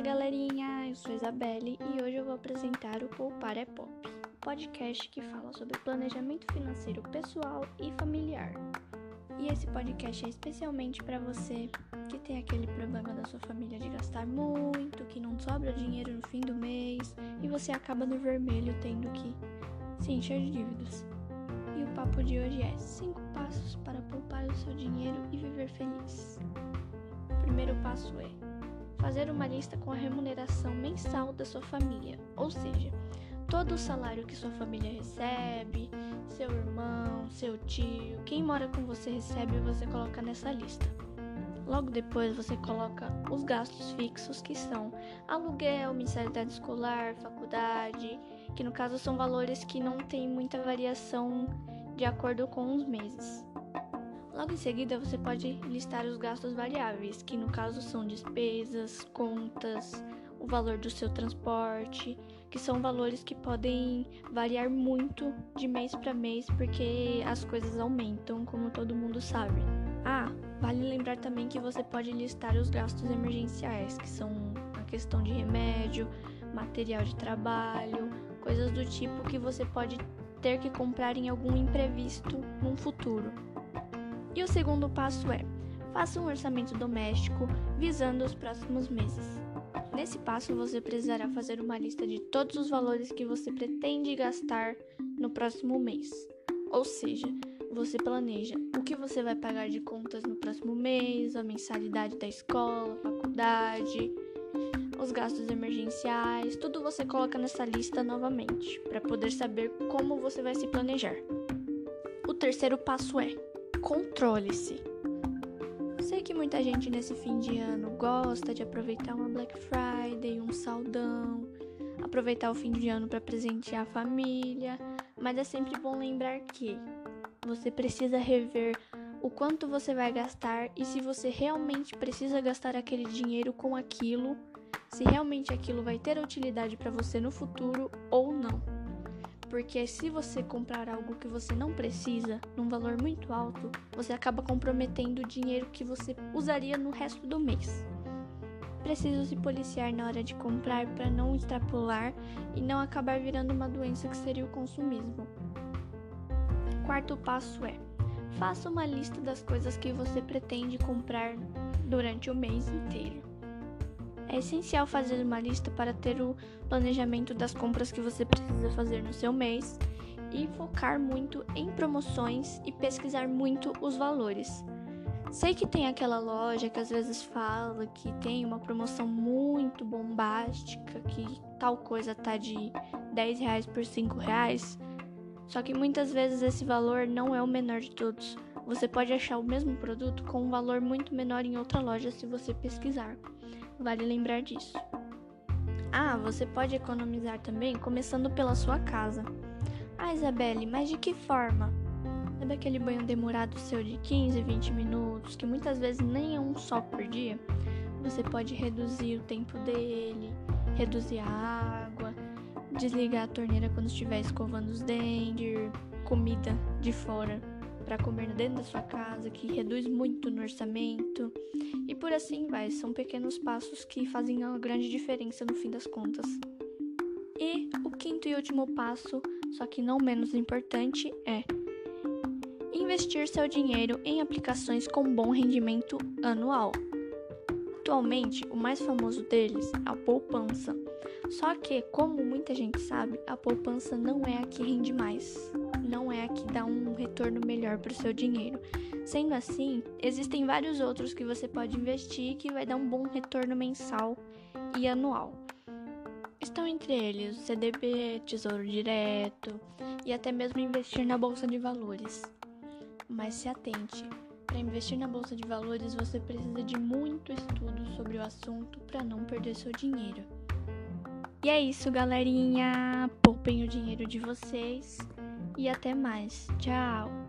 Fala galerinha, eu sou Isabelle e hoje eu vou apresentar o Poupar é Pop, podcast que fala sobre planejamento financeiro pessoal e familiar. E esse podcast é especialmente para você que tem aquele problema da sua família de gastar muito, que não sobra dinheiro no fim do mês e você acaba no vermelho tendo que se encher de dívidas. E o papo de hoje é 5 passos para poupar o seu dinheiro e viver feliz. O primeiro passo é fazer uma lista com a remuneração mensal da sua família, ou seja, todo o salário que sua família recebe, seu irmão, seu tio, quem mora com você recebe, você coloca nessa lista. Logo depois você coloca os gastos fixos que são aluguel, mensalidade escolar, faculdade, que no caso são valores que não tem muita variação de acordo com os meses. Logo em seguida, você pode listar os gastos variáveis, que no caso são despesas, contas, o valor do seu transporte, que são valores que podem variar muito de mês para mês porque as coisas aumentam, como todo mundo sabe. Ah, vale lembrar também que você pode listar os gastos emergenciais, que são a questão de remédio, material de trabalho, coisas do tipo que você pode ter que comprar em algum imprevisto num futuro. E o segundo passo é: faça um orçamento doméstico visando os próximos meses. Nesse passo, você precisará fazer uma lista de todos os valores que você pretende gastar no próximo mês. Ou seja, você planeja o que você vai pagar de contas no próximo mês, a mensalidade da escola, faculdade, os gastos emergenciais, tudo você coloca nessa lista novamente, para poder saber como você vai se planejar. O terceiro passo é controle-se. Sei que muita gente nesse fim de ano gosta de aproveitar uma Black Friday, um saldão, aproveitar o fim de ano para presentear a família, mas é sempre bom lembrar que você precisa rever o quanto você vai gastar e se você realmente precisa gastar aquele dinheiro com aquilo, se realmente aquilo vai ter utilidade para você no futuro ou não porque se você comprar algo que você não precisa, num valor muito alto, você acaba comprometendo o dinheiro que você usaria no resto do mês. Preciso se policiar na hora de comprar para não extrapolar e não acabar virando uma doença que seria o consumismo. Quarto passo é: faça uma lista das coisas que você pretende comprar durante o mês inteiro. É essencial fazer uma lista para ter o planejamento das compras que você precisa fazer no seu mês e focar muito em promoções e pesquisar muito os valores. Sei que tem aquela loja que às vezes fala que tem uma promoção muito bombástica, que tal coisa tá de 10 reais por 5 reais. Só que muitas vezes esse valor não é o menor de todos. Você pode achar o mesmo produto com um valor muito menor em outra loja se você pesquisar. Vale lembrar disso. Ah, você pode economizar também começando pela sua casa. Ah, Isabelle, mas de que forma? Sabe aquele banho demorado seu de 15, 20 minutos, que muitas vezes nem é um só por dia? Você pode reduzir o tempo dele, reduzir a água, desligar a torneira quando estiver escovando os dentes, comida de fora para comer dentro da sua casa, que reduz muito no orçamento. E por assim vai, são pequenos passos que fazem uma grande diferença no fim das contas. E o quinto e último passo, só que não menos importante, é investir seu dinheiro em aplicações com bom rendimento anual. Atualmente, o mais famoso deles é a poupança. Só que, como muita gente sabe, a poupança não é a que rende mais não é a que dá um retorno melhor para o seu dinheiro. Sendo assim, existem vários outros que você pode investir que vai dar um bom retorno mensal e anual. Estão entre eles o CDB, Tesouro Direto e até mesmo investir na bolsa de valores. Mas se atente, para investir na bolsa de valores você precisa de muito estudo sobre o assunto para não perder seu dinheiro. E é isso, galerinha. Poupem o dinheiro de vocês e até mais. Tchau!